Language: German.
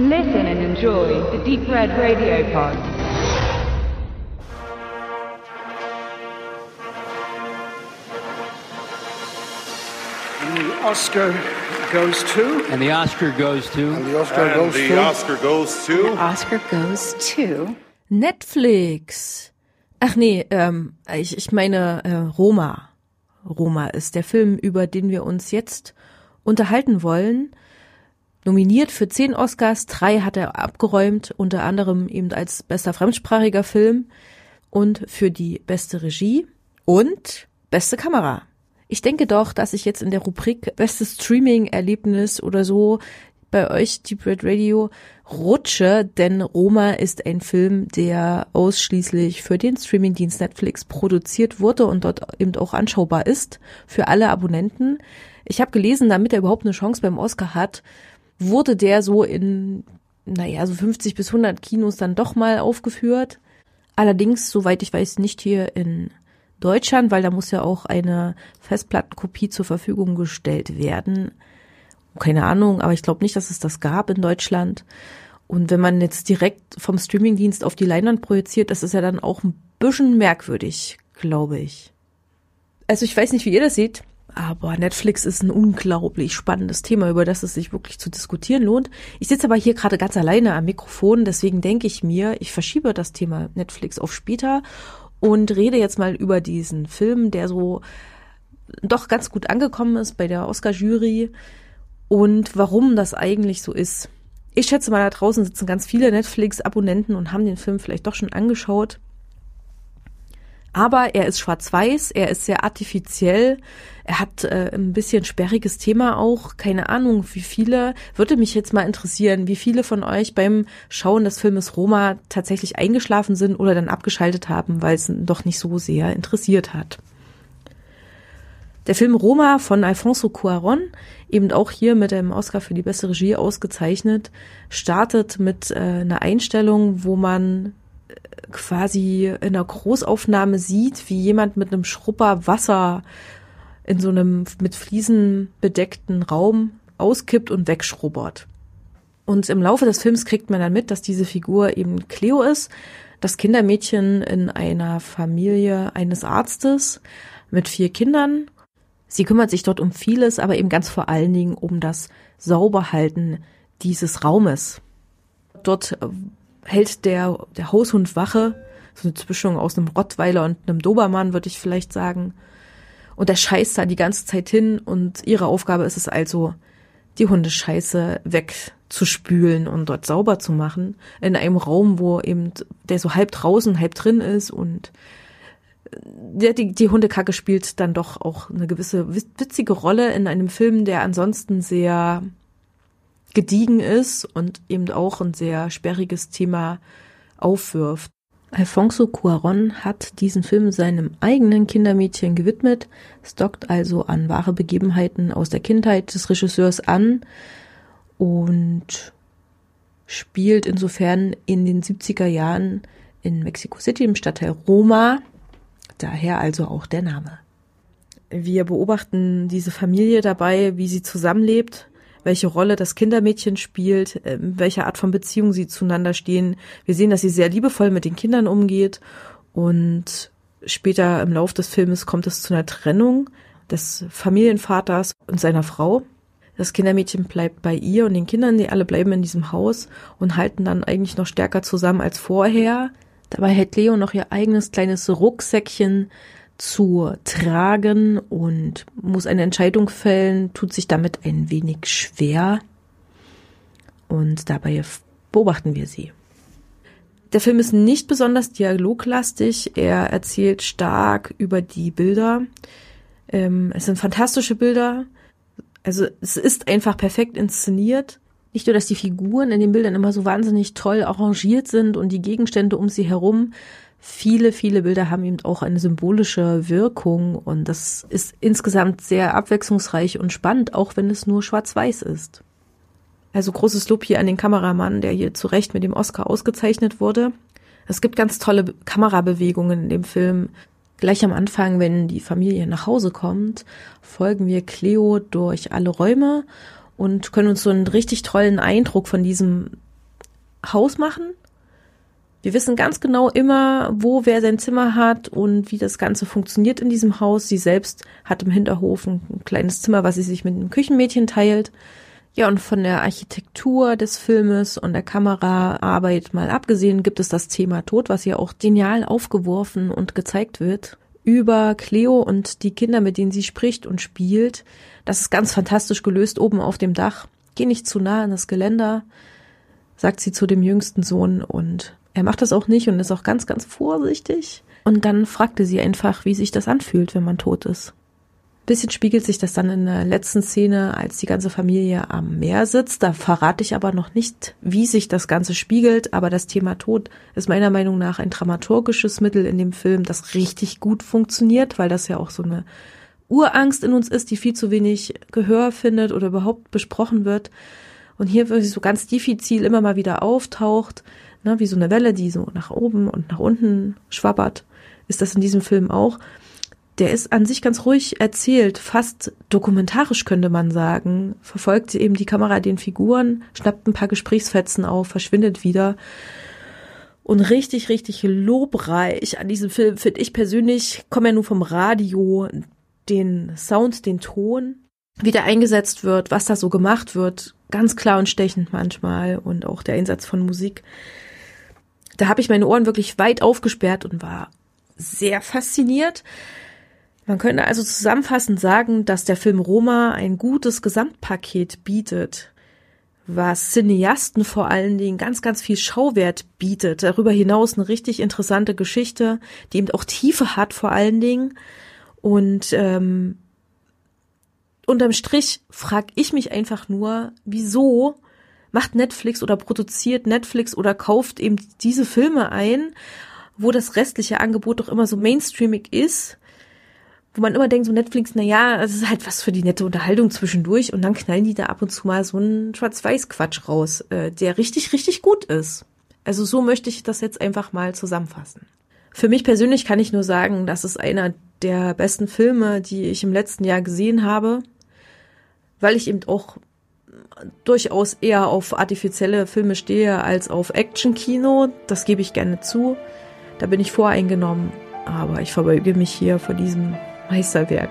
Listen and enjoy the Deep Red Radio Pod. And the Oscar goes to. And the Oscar goes to. And the Oscar And goes the to. Oscar goes to. Oscar goes to. Netflix. Ach nee, ähm, ich, ich meine äh, Roma. Roma ist der Film, über den wir uns jetzt unterhalten wollen. Nominiert für zehn Oscars, drei hat er abgeräumt, unter anderem eben als bester fremdsprachiger Film und für die beste Regie und beste Kamera. Ich denke doch, dass ich jetzt in der Rubrik bestes Streaming-Erlebnis oder so bei euch Deep Red Radio rutsche, denn Roma ist ein Film, der ausschließlich für den Streamingdienst Netflix produziert wurde und dort eben auch anschaubar ist für alle Abonnenten. Ich habe gelesen, damit er überhaupt eine Chance beim Oscar hat, wurde der so in, naja, so 50 bis 100 Kinos dann doch mal aufgeführt. Allerdings, soweit ich weiß, nicht hier in Deutschland, weil da muss ja auch eine Festplattenkopie zur Verfügung gestellt werden. Keine Ahnung, aber ich glaube nicht, dass es das gab in Deutschland. Und wenn man jetzt direkt vom Streamingdienst auf die Leinwand projiziert, das ist ja dann auch ein bisschen merkwürdig, glaube ich. Also ich weiß nicht, wie ihr das seht, aber Netflix ist ein unglaublich spannendes Thema, über das es sich wirklich zu diskutieren lohnt. Ich sitze aber hier gerade ganz alleine am Mikrofon, deswegen denke ich mir, ich verschiebe das Thema Netflix auf später und rede jetzt mal über diesen Film, der so doch ganz gut angekommen ist bei der Oscar-Jury und warum das eigentlich so ist. Ich schätze mal, da draußen sitzen ganz viele Netflix-Abonnenten und haben den Film vielleicht doch schon angeschaut. Aber er ist schwarz-weiß, er ist sehr artifiziell, er hat äh, ein bisschen sperriges Thema auch. Keine Ahnung, wie viele. Würde mich jetzt mal interessieren, wie viele von euch beim Schauen des Filmes Roma tatsächlich eingeschlafen sind oder dann abgeschaltet haben, weil es doch nicht so sehr interessiert hat. Der Film Roma von Alfonso Cuaron, eben auch hier mit dem Oscar für die beste Regie ausgezeichnet, startet mit äh, einer Einstellung, wo man quasi in einer Großaufnahme sieht, wie jemand mit einem Schrupper Wasser in so einem mit Fliesen bedeckten Raum auskippt und wegschrubbert. Und im Laufe des Films kriegt man dann mit, dass diese Figur eben Cleo ist, das Kindermädchen in einer Familie eines Arztes mit vier Kindern Sie kümmert sich dort um vieles, aber eben ganz vor allen Dingen um das Sauberhalten dieses Raumes. Dort hält der, der Haushund Wache, so eine Zwischung aus einem Rottweiler und einem Dobermann, würde ich vielleicht sagen. Und der scheißt da die ganze Zeit hin und ihre Aufgabe ist es also, die Hundescheiße wegzuspülen und dort sauber zu machen. In einem Raum, wo eben der so halb draußen, halb drin ist und ja, die, die Hundekacke spielt dann doch auch eine gewisse witzige Rolle in einem Film, der ansonsten sehr gediegen ist und eben auch ein sehr sperriges Thema aufwirft. Alfonso Cuaron hat diesen Film seinem eigenen Kindermädchen gewidmet. Es dockt also an wahre Begebenheiten aus der Kindheit des Regisseurs an und spielt insofern in den 70er Jahren in Mexico City im Stadtteil Roma, daher also auch der Name. Wir beobachten diese Familie dabei, wie sie zusammenlebt, welche Rolle das Kindermädchen spielt, welche Art von Beziehung sie zueinander stehen. Wir sehen, dass sie sehr liebevoll mit den Kindern umgeht und später im Lauf des Filmes kommt es zu einer Trennung des Familienvaters und seiner Frau. Das Kindermädchen bleibt bei ihr und den Kindern, die alle bleiben in diesem Haus und halten dann eigentlich noch stärker zusammen als vorher. Dabei hält Leo noch ihr eigenes kleines Rucksäckchen zu tragen und muss eine Entscheidung fällen, tut sich damit ein wenig schwer. Und dabei beobachten wir sie. Der Film ist nicht besonders dialoglastig. Er erzählt stark über die Bilder. Ähm, es sind fantastische Bilder. Also es ist einfach perfekt inszeniert. Nicht nur, dass die Figuren in den Bildern immer so wahnsinnig toll arrangiert sind und die Gegenstände um sie herum. Viele, viele Bilder haben eben auch eine symbolische Wirkung und das ist insgesamt sehr abwechslungsreich und spannend, auch wenn es nur schwarz-weiß ist. Also großes Lob hier an den Kameramann, der hier zu Recht mit dem Oscar ausgezeichnet wurde. Es gibt ganz tolle Kamerabewegungen in dem Film. Gleich am Anfang, wenn die Familie nach Hause kommt, folgen wir Cleo durch alle Räume und können uns so einen richtig tollen Eindruck von diesem Haus machen. Wir wissen ganz genau immer, wo wer sein Zimmer hat und wie das Ganze funktioniert in diesem Haus. Sie selbst hat im Hinterhof ein, ein kleines Zimmer, was sie sich mit einem Küchenmädchen teilt. Ja, und von der Architektur des Filmes und der Kameraarbeit mal abgesehen gibt es das Thema Tod, was ja auch genial aufgeworfen und gezeigt wird. Über Cleo und die Kinder, mit denen sie spricht und spielt. Das ist ganz fantastisch gelöst oben auf dem Dach. Geh nicht zu nah an das Geländer, sagt sie zu dem jüngsten Sohn und er macht das auch nicht und ist auch ganz, ganz vorsichtig. Und dann fragte sie einfach, wie sich das anfühlt, wenn man tot ist bisschen spiegelt sich das dann in der letzten Szene, als die ganze Familie am Meer sitzt. Da verrate ich aber noch nicht, wie sich das Ganze spiegelt. Aber das Thema Tod ist meiner Meinung nach ein dramaturgisches Mittel in dem Film, das richtig gut funktioniert, weil das ja auch so eine Urangst in uns ist, die viel zu wenig Gehör findet oder überhaupt besprochen wird. Und hier wirklich so ganz diffizil immer mal wieder auftaucht, ne, wie so eine Welle, die so nach oben und nach unten schwabbert, ist das in diesem Film auch der ist an sich ganz ruhig erzählt, fast dokumentarisch könnte man sagen. Verfolgt eben die Kamera den Figuren, schnappt ein paar Gesprächsfetzen auf, verschwindet wieder. Und richtig, richtig lobreich an diesem Film finde ich persönlich, komme ja nur vom Radio, den Sound, den Ton, wie der eingesetzt wird, was da so gemacht wird, ganz klar und stechend manchmal und auch der Einsatz von Musik. Da habe ich meine Ohren wirklich weit aufgesperrt und war sehr fasziniert. Man könnte also zusammenfassend sagen, dass der Film Roma ein gutes Gesamtpaket bietet, was Cineasten vor allen Dingen ganz, ganz viel Schauwert bietet. Darüber hinaus eine richtig interessante Geschichte, die eben auch Tiefe hat vor allen Dingen. Und ähm, unterm Strich frage ich mich einfach nur, wieso macht Netflix oder produziert Netflix oder kauft eben diese Filme ein, wo das restliche Angebot doch immer so mainstreamig ist wo man immer denkt, so Netflix, na ja, es ist halt was für die nette Unterhaltung zwischendurch und dann knallen die da ab und zu mal so einen Schwarz-Weiß-Quatsch raus, äh, der richtig, richtig gut ist. Also so möchte ich das jetzt einfach mal zusammenfassen. Für mich persönlich kann ich nur sagen, das ist einer der besten Filme, die ich im letzten Jahr gesehen habe, weil ich eben auch durchaus eher auf artifizielle Filme stehe als auf Action-Kino. Das gebe ich gerne zu. Da bin ich voreingenommen. Aber ich verbeuge mich hier vor diesem Meisterwerk.